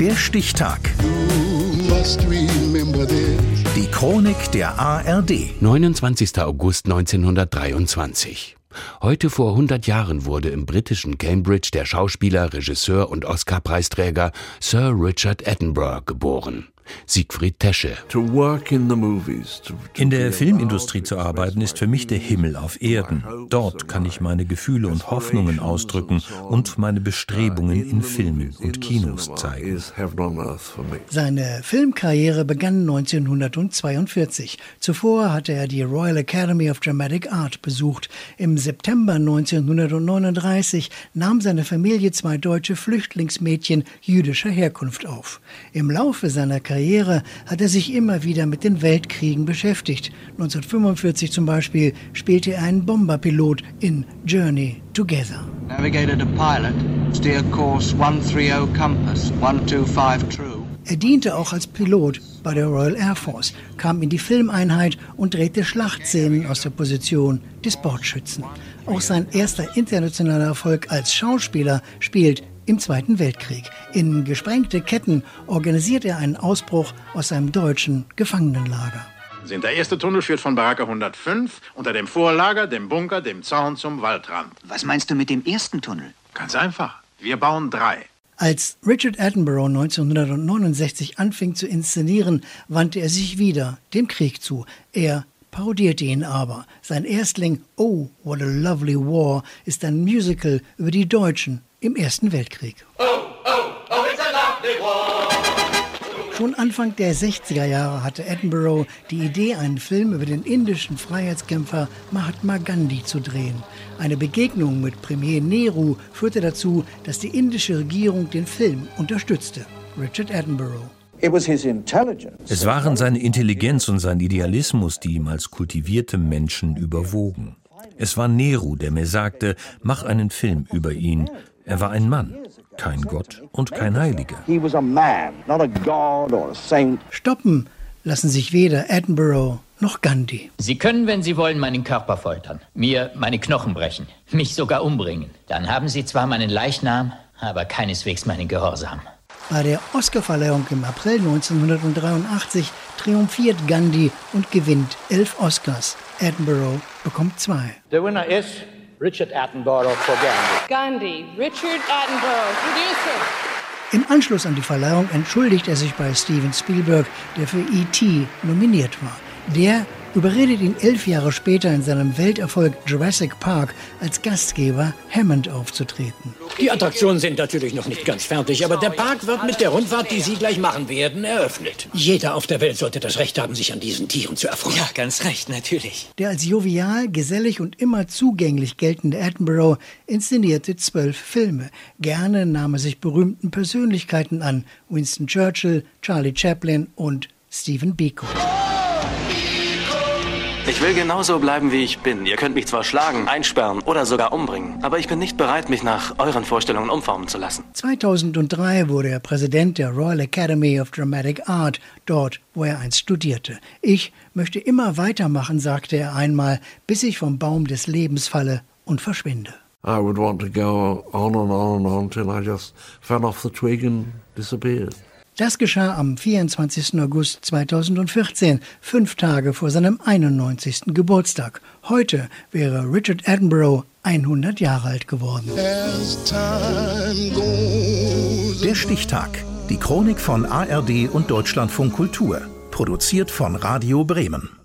Der Stichtag. Die Chronik der ARD. 29. August 1923. Heute vor 100 Jahren wurde im britischen Cambridge der Schauspieler, Regisseur und Oscar-Preisträger Sir Richard Attenborough geboren. Siegfried Tesche. In der Filmindustrie zu arbeiten ist für mich der Himmel auf Erden. Dort kann ich meine Gefühle und Hoffnungen ausdrücken und meine Bestrebungen in Filmen und Kinos zeigen. Seine Filmkarriere begann 1942. Zuvor hatte er die Royal Academy of Dramatic Art besucht. Im September 1939 nahm seine Familie zwei deutsche Flüchtlingsmädchen jüdischer Herkunft auf. Im Laufe seiner Karriere Karriere hat er sich immer wieder mit den Weltkriegen beschäftigt. 1945 zum Beispiel spielte er einen Bomberpilot in Journey Together. Navigator to pilot, steer course 130 compass, 125 true. Er diente auch als Pilot bei der Royal Air Force, kam in die Filmeinheit und drehte Schlachtszenen aus der Position des Bordschützen. Auch sein erster internationaler Erfolg als Schauspieler spielt im Zweiten Weltkrieg. In Gesprengte Ketten organisiert er einen Ausbruch aus einem deutschen Gefangenenlager. Der erste Tunnel führt von Baracke 105 unter dem Vorlager, dem Bunker, dem Zaun zum Waldrand. Was meinst du mit dem ersten Tunnel? Ganz einfach. Wir bauen drei. Als Richard Attenborough 1969 anfing zu inszenieren, wandte er sich wieder dem Krieg zu. Er parodierte ihn aber. Sein Erstling Oh, What a Lovely War ist ein Musical über die Deutschen im Ersten Weltkrieg. Oh, oh, oh, Schon Anfang der 60er Jahre hatte Attenborough die Idee, einen Film über den indischen Freiheitskämpfer Mahatma Gandhi zu drehen. Eine Begegnung mit Premier Nehru führte dazu, dass die indische Regierung den Film unterstützte. Richard Attenborough. Es waren seine Intelligenz und sein Idealismus, die ihm als kultiviertem Menschen überwogen. Es war Nehru, der mir sagte, mach einen Film über ihn. Er war ein Mann, kein Gott und kein Heiliger. Stoppen lassen sich weder Attenborough noch Gandhi. Sie können, wenn Sie wollen, meinen Körper foltern, mir meine Knochen brechen, mich sogar umbringen. Dann haben Sie zwar meinen Leichnam, aber keineswegs meinen Gehorsam. Bei der Oscarverleihung im April 1983 triumphiert Gandhi und gewinnt elf Oscars. Attenborough bekommt zwei. Der Winner ist Richard Attenborough for Gandhi. Gandhi, Richard Attenborough, producer. Im Anschluss an die Verleihung entschuldigt er sich bei Steven Spielberg, der für E.T. nominiert war. Der überredet ihn elf Jahre später in seinem Welterfolg Jurassic Park als Gastgeber Hammond aufzutreten. Die Attraktionen sind natürlich noch nicht ganz fertig, aber der Park wird mit der Rundfahrt, die Sie gleich machen werden, eröffnet. Jeder auf der Welt sollte das Recht haben, sich an diesen Tieren zu erfreuen. Ja, ganz recht, natürlich. Der als jovial, gesellig und immer zugänglich geltende Attenborough inszenierte zwölf Filme. Gerne nahm er sich berühmten Persönlichkeiten an: Winston Churchill, Charlie Chaplin und Stephen Biko. Ich will genauso bleiben, wie ich bin. Ihr könnt mich zwar schlagen, einsperren oder sogar umbringen, aber ich bin nicht bereit, mich nach euren Vorstellungen umformen zu lassen. 2003 wurde er Präsident der Royal Academy of Dramatic Art, dort, wo er einst studierte. Ich möchte immer weitermachen, sagte er einmal, bis ich vom Baum des Lebens falle und verschwinde. I would want to go on and on and on till I just fell off the twig and disappeared. Das geschah am 24. August 2014, fünf Tage vor seinem 91. Geburtstag. Heute wäre Richard Attenborough 100 Jahre alt geworden. Der Stichtag. Die Chronik von ARD und Deutschlandfunk Kultur. Produziert von Radio Bremen.